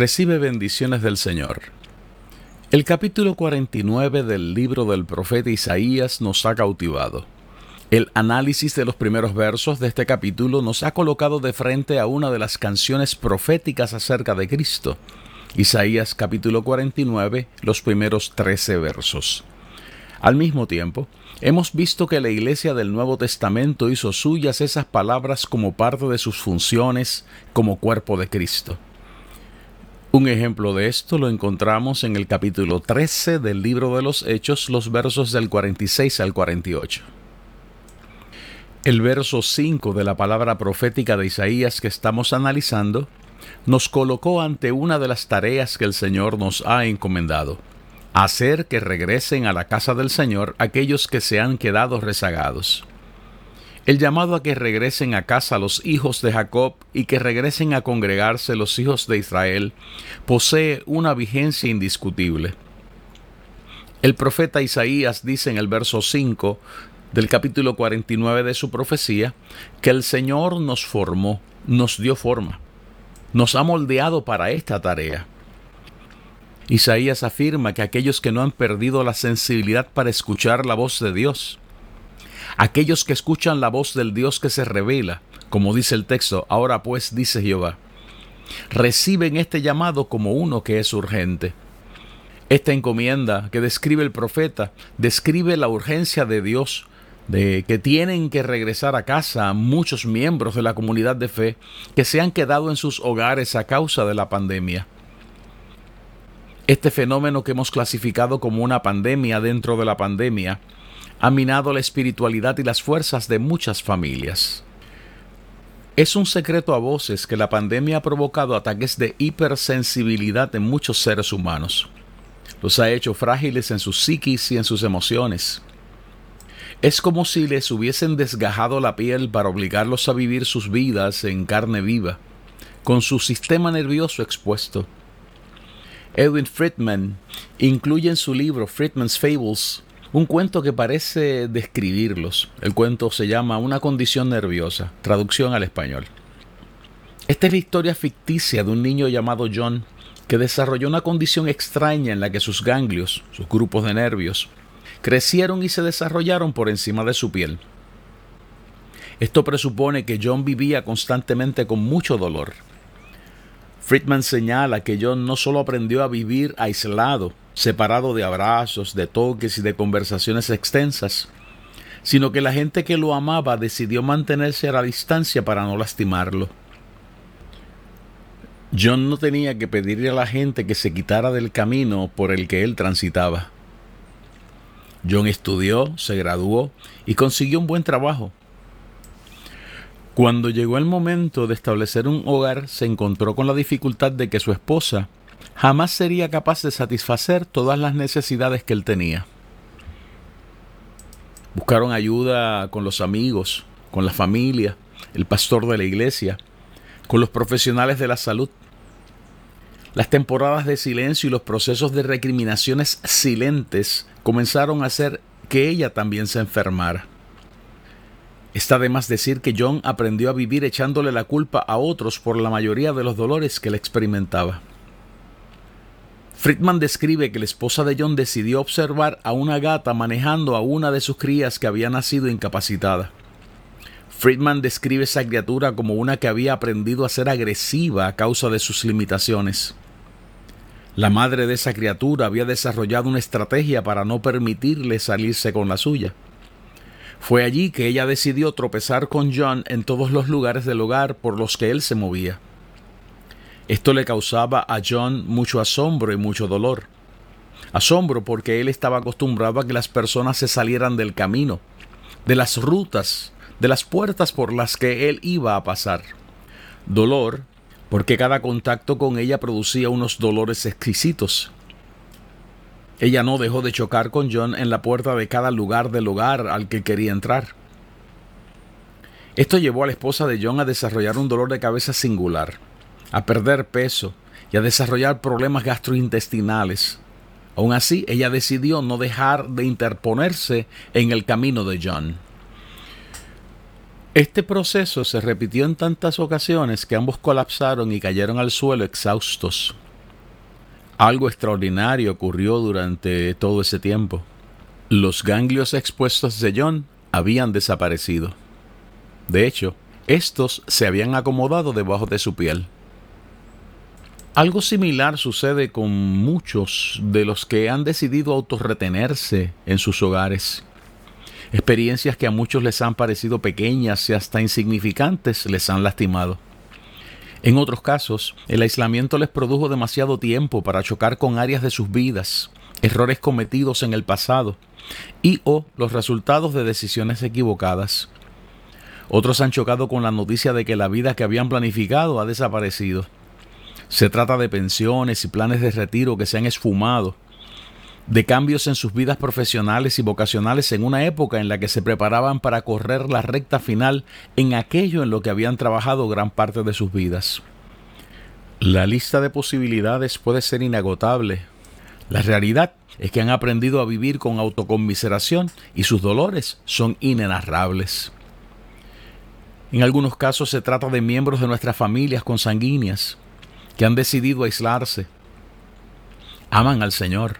Recibe bendiciones del Señor. El capítulo 49 del libro del profeta Isaías nos ha cautivado. El análisis de los primeros versos de este capítulo nos ha colocado de frente a una de las canciones proféticas acerca de Cristo. Isaías capítulo 49, los primeros 13 versos. Al mismo tiempo, hemos visto que la Iglesia del Nuevo Testamento hizo suyas esas palabras como parte de sus funciones como cuerpo de Cristo. Un ejemplo de esto lo encontramos en el capítulo 13 del libro de los Hechos, los versos del 46 al 48. El verso 5 de la palabra profética de Isaías que estamos analizando nos colocó ante una de las tareas que el Señor nos ha encomendado, hacer que regresen a la casa del Señor aquellos que se han quedado rezagados. El llamado a que regresen a casa los hijos de Jacob y que regresen a congregarse los hijos de Israel posee una vigencia indiscutible. El profeta Isaías dice en el verso 5 del capítulo 49 de su profecía que el Señor nos formó, nos dio forma, nos ha moldeado para esta tarea. Isaías afirma que aquellos que no han perdido la sensibilidad para escuchar la voz de Dios, aquellos que escuchan la voz del Dios que se revela, como dice el texto, ahora pues dice Jehová, reciben este llamado como uno que es urgente. Esta encomienda que describe el profeta describe la urgencia de Dios, de que tienen que regresar a casa muchos miembros de la comunidad de fe que se han quedado en sus hogares a causa de la pandemia. Este fenómeno que hemos clasificado como una pandemia dentro de la pandemia ha minado la espiritualidad y las fuerzas de muchas familias. Es un secreto a voces que la pandemia ha provocado ataques de hipersensibilidad en muchos seres humanos. Los ha hecho frágiles en sus psiquis y en sus emociones. Es como si les hubiesen desgajado la piel para obligarlos a vivir sus vidas en carne viva, con su sistema nervioso expuesto. Edwin Friedman incluye en su libro Friedman's Fables un cuento que parece describirlos. El cuento se llama Una condición nerviosa, traducción al español. Esta es la historia ficticia de un niño llamado John que desarrolló una condición extraña en la que sus ganglios, sus grupos de nervios, crecieron y se desarrollaron por encima de su piel. Esto presupone que John vivía constantemente con mucho dolor. Friedman señala que John no solo aprendió a vivir aislado, separado de abrazos, de toques y de conversaciones extensas, sino que la gente que lo amaba decidió mantenerse a la distancia para no lastimarlo. John no tenía que pedirle a la gente que se quitara del camino por el que él transitaba. John estudió, se graduó y consiguió un buen trabajo. Cuando llegó el momento de establecer un hogar, se encontró con la dificultad de que su esposa jamás sería capaz de satisfacer todas las necesidades que él tenía. Buscaron ayuda con los amigos, con la familia, el pastor de la iglesia, con los profesionales de la salud. Las temporadas de silencio y los procesos de recriminaciones silentes comenzaron a hacer que ella también se enfermara. Está de más decir que John aprendió a vivir echándole la culpa a otros por la mayoría de los dolores que él experimentaba. Friedman describe que la esposa de John decidió observar a una gata manejando a una de sus crías que había nacido incapacitada. Friedman describe esa criatura como una que había aprendido a ser agresiva a causa de sus limitaciones. La madre de esa criatura había desarrollado una estrategia para no permitirle salirse con la suya. Fue allí que ella decidió tropezar con John en todos los lugares del hogar por los que él se movía. Esto le causaba a John mucho asombro y mucho dolor. Asombro porque él estaba acostumbrado a que las personas se salieran del camino, de las rutas, de las puertas por las que él iba a pasar. Dolor porque cada contacto con ella producía unos dolores exquisitos. Ella no dejó de chocar con John en la puerta de cada lugar del hogar al que quería entrar. Esto llevó a la esposa de John a desarrollar un dolor de cabeza singular, a perder peso y a desarrollar problemas gastrointestinales. Aún así, ella decidió no dejar de interponerse en el camino de John. Este proceso se repitió en tantas ocasiones que ambos colapsaron y cayeron al suelo exhaustos. Algo extraordinario ocurrió durante todo ese tiempo. Los ganglios expuestos de John habían desaparecido. De hecho, estos se habían acomodado debajo de su piel. Algo similar sucede con muchos de los que han decidido autorretenerse en sus hogares. Experiencias que a muchos les han parecido pequeñas y hasta insignificantes les han lastimado. En otros casos, el aislamiento les produjo demasiado tiempo para chocar con áreas de sus vidas, errores cometidos en el pasado y o los resultados de decisiones equivocadas. Otros han chocado con la noticia de que la vida que habían planificado ha desaparecido. Se trata de pensiones y planes de retiro que se han esfumado, de cambios en sus vidas profesionales y vocacionales en una época en la que se preparaban para correr la recta final en aquello en lo que habían trabajado gran parte de sus vidas. La lista de posibilidades puede ser inagotable. La realidad es que han aprendido a vivir con autoconmiseración y sus dolores son inenarrables. En algunos casos se trata de miembros de nuestras familias consanguíneas que han decidido aislarse. Aman al Señor.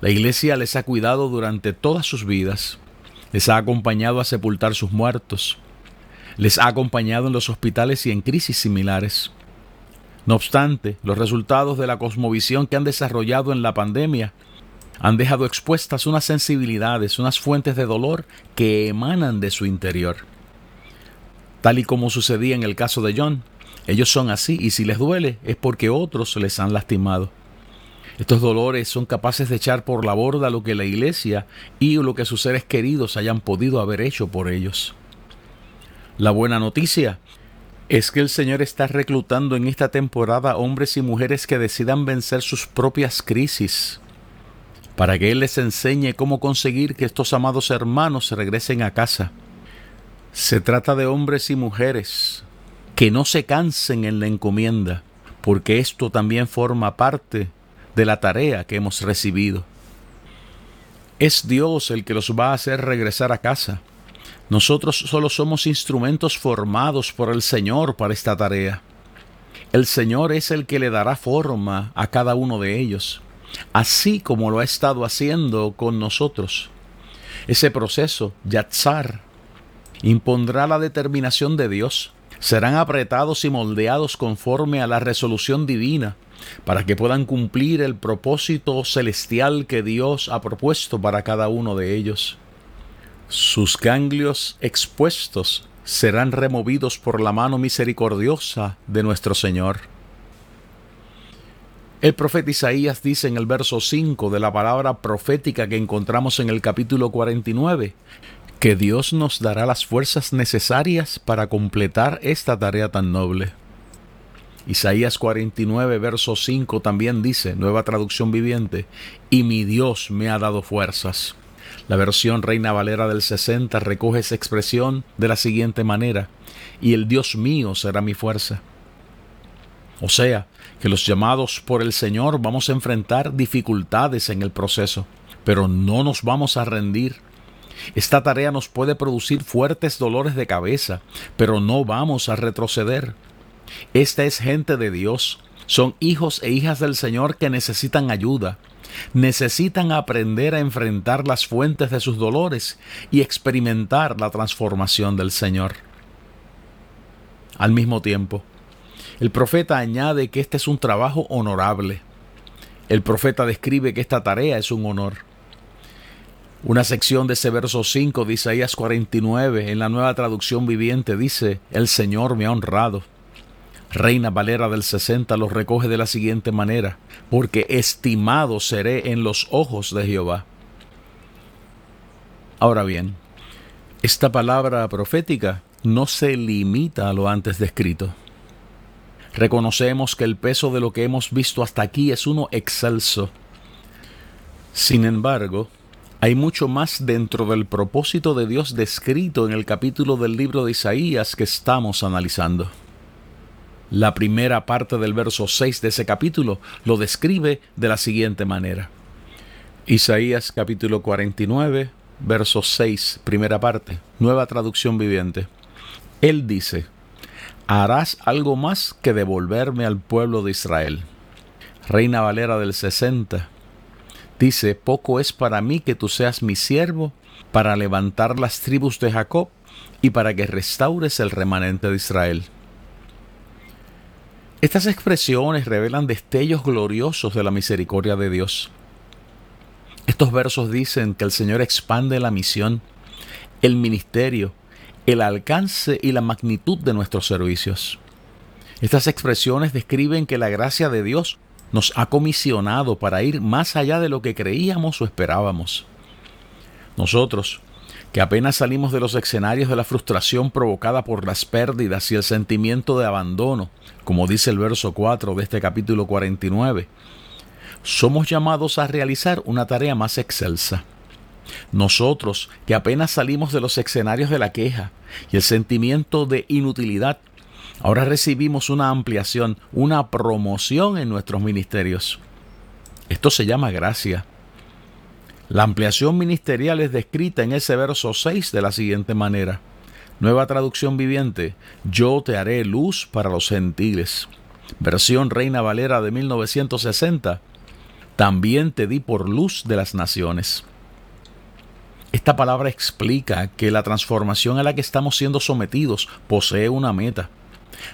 La iglesia les ha cuidado durante todas sus vidas. Les ha acompañado a sepultar sus muertos. Les ha acompañado en los hospitales y en crisis similares. No obstante, los resultados de la cosmovisión que han desarrollado en la pandemia han dejado expuestas unas sensibilidades, unas fuentes de dolor que emanan de su interior tal y como sucedía en el caso de John. Ellos son así y si les duele es porque otros les han lastimado. Estos dolores son capaces de echar por la borda lo que la iglesia y lo que sus seres queridos hayan podido haber hecho por ellos. La buena noticia es que el Señor está reclutando en esta temporada hombres y mujeres que decidan vencer sus propias crisis, para que Él les enseñe cómo conseguir que estos amados hermanos regresen a casa se trata de hombres y mujeres que no se cansen en la encomienda, porque esto también forma parte de la tarea que hemos recibido. Es Dios el que los va a hacer regresar a casa. Nosotros solo somos instrumentos formados por el Señor para esta tarea. El Señor es el que le dará forma a cada uno de ellos, así como lo ha estado haciendo con nosotros. Ese proceso, Yatzar, impondrá la determinación de Dios. Serán apretados y moldeados conforme a la resolución divina, para que puedan cumplir el propósito celestial que Dios ha propuesto para cada uno de ellos. Sus ganglios expuestos serán removidos por la mano misericordiosa de nuestro Señor. El profeta Isaías dice en el verso 5 de la palabra profética que encontramos en el capítulo 49, que Dios nos dará las fuerzas necesarias para completar esta tarea tan noble. Isaías 49, verso 5 también dice, nueva traducción viviente, y mi Dios me ha dado fuerzas. La versión Reina Valera del 60 recoge esa expresión de la siguiente manera, y el Dios mío será mi fuerza. O sea, que los llamados por el Señor vamos a enfrentar dificultades en el proceso, pero no nos vamos a rendir esta tarea nos puede producir fuertes dolores de cabeza, pero no vamos a retroceder. Esta es gente de Dios. Son hijos e hijas del Señor que necesitan ayuda. Necesitan aprender a enfrentar las fuentes de sus dolores y experimentar la transformación del Señor. Al mismo tiempo, el profeta añade que este es un trabajo honorable. El profeta describe que esta tarea es un honor. Una sección de ese verso 5 de Isaías 49 en la nueva traducción viviente dice, el Señor me ha honrado. Reina Valera del 60 lo recoge de la siguiente manera, porque estimado seré en los ojos de Jehová. Ahora bien, esta palabra profética no se limita a lo antes descrito. Reconocemos que el peso de lo que hemos visto hasta aquí es uno excelso. Sin embargo, hay mucho más dentro del propósito de Dios descrito en el capítulo del libro de Isaías que estamos analizando. La primera parte del verso 6 de ese capítulo lo describe de la siguiente manera. Isaías capítulo 49, verso 6, primera parte, nueva traducción viviente. Él dice, harás algo más que devolverme al pueblo de Israel. Reina Valera del 60, Dice, poco es para mí que tú seas mi siervo para levantar las tribus de Jacob y para que restaures el remanente de Israel. Estas expresiones revelan destellos gloriosos de la misericordia de Dios. Estos versos dicen que el Señor expande la misión, el ministerio, el alcance y la magnitud de nuestros servicios. Estas expresiones describen que la gracia de Dios nos ha comisionado para ir más allá de lo que creíamos o esperábamos. Nosotros, que apenas salimos de los escenarios de la frustración provocada por las pérdidas y el sentimiento de abandono, como dice el verso 4 de este capítulo 49, somos llamados a realizar una tarea más excelsa. Nosotros, que apenas salimos de los escenarios de la queja y el sentimiento de inutilidad Ahora recibimos una ampliación, una promoción en nuestros ministerios. Esto se llama gracia. La ampliación ministerial es descrita en ese verso 6 de la siguiente manera. Nueva traducción viviente, yo te haré luz para los gentiles. Versión Reina Valera de 1960, también te di por luz de las naciones. Esta palabra explica que la transformación a la que estamos siendo sometidos posee una meta.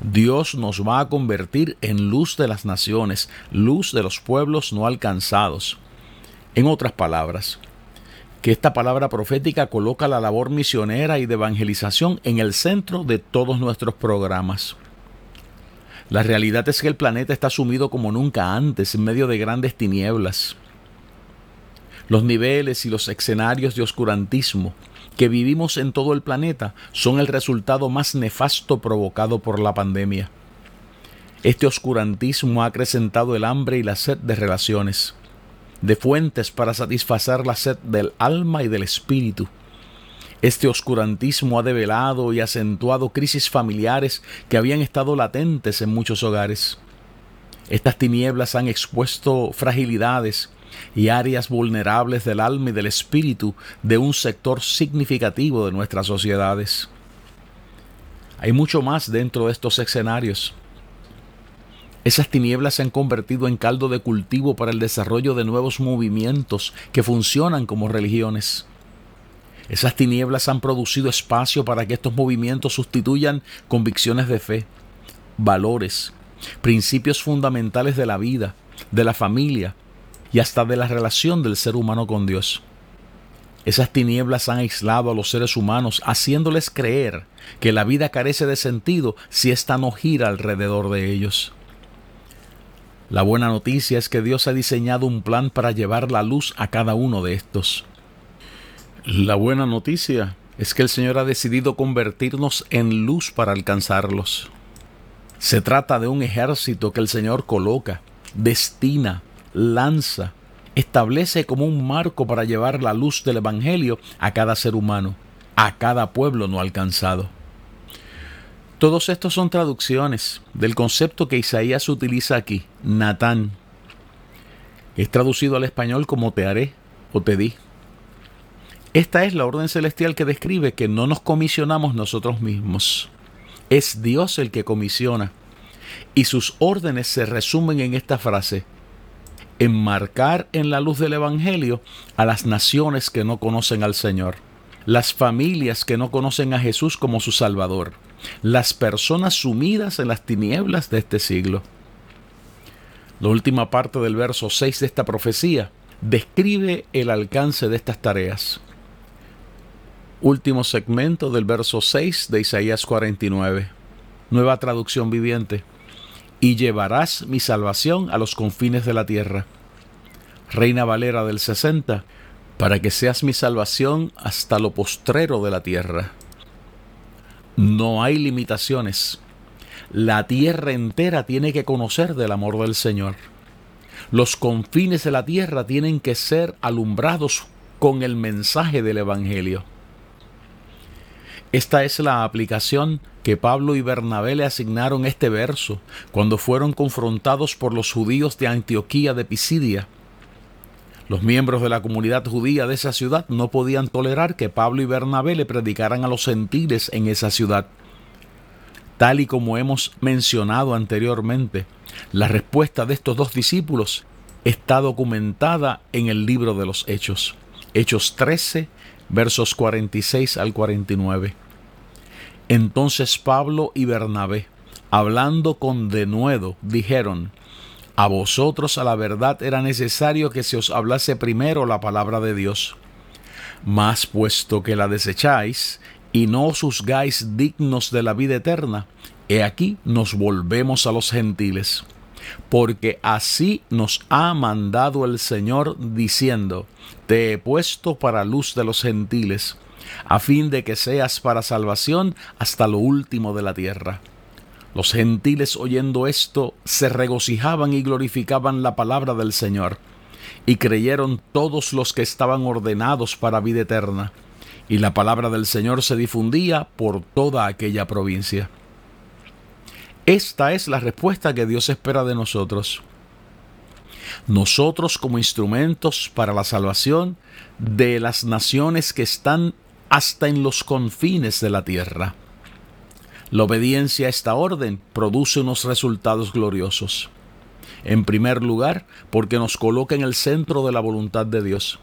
Dios nos va a convertir en luz de las naciones, luz de los pueblos no alcanzados. En otras palabras, que esta palabra profética coloca la labor misionera y de evangelización en el centro de todos nuestros programas. La realidad es que el planeta está sumido como nunca antes en medio de grandes tinieblas. Los niveles y los escenarios de oscurantismo que vivimos en todo el planeta son el resultado más nefasto provocado por la pandemia. Este oscurantismo ha acrecentado el hambre y la sed de relaciones, de fuentes para satisfacer la sed del alma y del espíritu. Este oscurantismo ha develado y acentuado crisis familiares que habían estado latentes en muchos hogares. Estas tinieblas han expuesto fragilidades y áreas vulnerables del alma y del espíritu de un sector significativo de nuestras sociedades. Hay mucho más dentro de estos escenarios. Esas tinieblas se han convertido en caldo de cultivo para el desarrollo de nuevos movimientos que funcionan como religiones. Esas tinieblas han producido espacio para que estos movimientos sustituyan convicciones de fe, valores, principios fundamentales de la vida, de la familia, y hasta de la relación del ser humano con Dios. Esas tinieblas han aislado a los seres humanos, haciéndoles creer que la vida carece de sentido si ésta no gira alrededor de ellos. La buena noticia es que Dios ha diseñado un plan para llevar la luz a cada uno de estos. La buena noticia es que el Señor ha decidido convertirnos en luz para alcanzarlos. Se trata de un ejército que el Señor coloca, destina, lanza, establece como un marco para llevar la luz del Evangelio a cada ser humano, a cada pueblo no alcanzado. Todos estos son traducciones del concepto que Isaías utiliza aquí, Natán. Es traducido al español como te haré o te di. Esta es la orden celestial que describe que no nos comisionamos nosotros mismos. Es Dios el que comisiona. Y sus órdenes se resumen en esta frase, enmarcar en la luz del Evangelio a las naciones que no conocen al Señor, las familias que no conocen a Jesús como su Salvador, las personas sumidas en las tinieblas de este siglo. La última parte del verso 6 de esta profecía describe el alcance de estas tareas. Último segmento del verso 6 de Isaías 49. Nueva traducción viviente. Y llevarás mi salvación a los confines de la tierra. Reina Valera del 60, para que seas mi salvación hasta lo postrero de la tierra. No hay limitaciones. La tierra entera tiene que conocer del amor del Señor. Los confines de la tierra tienen que ser alumbrados con el mensaje del Evangelio. Esta es la aplicación que Pablo y Bernabé le asignaron este verso cuando fueron confrontados por los judíos de Antioquía de Pisidia. Los miembros de la comunidad judía de esa ciudad no podían tolerar que Pablo y Bernabé le predicaran a los gentiles en esa ciudad. Tal y como hemos mencionado anteriormente, la respuesta de estos dos discípulos está documentada en el libro de los Hechos. Hechos 13, versos 46 al 49. Entonces Pablo y Bernabé, hablando con denuedo, dijeron, a vosotros a la verdad era necesario que se os hablase primero la palabra de Dios. Mas puesto que la desecháis y no os juzgáis dignos de la vida eterna, he aquí nos volvemos a los gentiles porque así nos ha mandado el Señor diciendo, Te he puesto para luz de los gentiles, a fin de que seas para salvación hasta lo último de la tierra. Los gentiles oyendo esto se regocijaban y glorificaban la palabra del Señor, y creyeron todos los que estaban ordenados para vida eterna, y la palabra del Señor se difundía por toda aquella provincia. Esta es la respuesta que Dios espera de nosotros. Nosotros como instrumentos para la salvación de las naciones que están hasta en los confines de la tierra. La obediencia a esta orden produce unos resultados gloriosos. En primer lugar, porque nos coloca en el centro de la voluntad de Dios.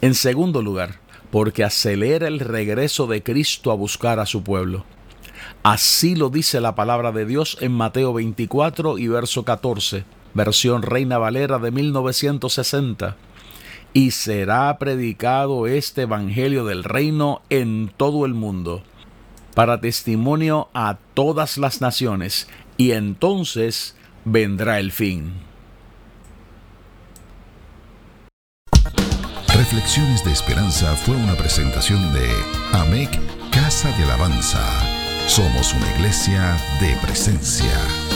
En segundo lugar, porque acelera el regreso de Cristo a buscar a su pueblo. Así lo dice la palabra de Dios en Mateo 24 y verso 14, versión Reina Valera de 1960. Y será predicado este Evangelio del Reino en todo el mundo, para testimonio a todas las naciones, y entonces vendrá el fin. Reflexiones de Esperanza fue una presentación de AMEC Casa de Alabanza. Somos una iglesia de presencia.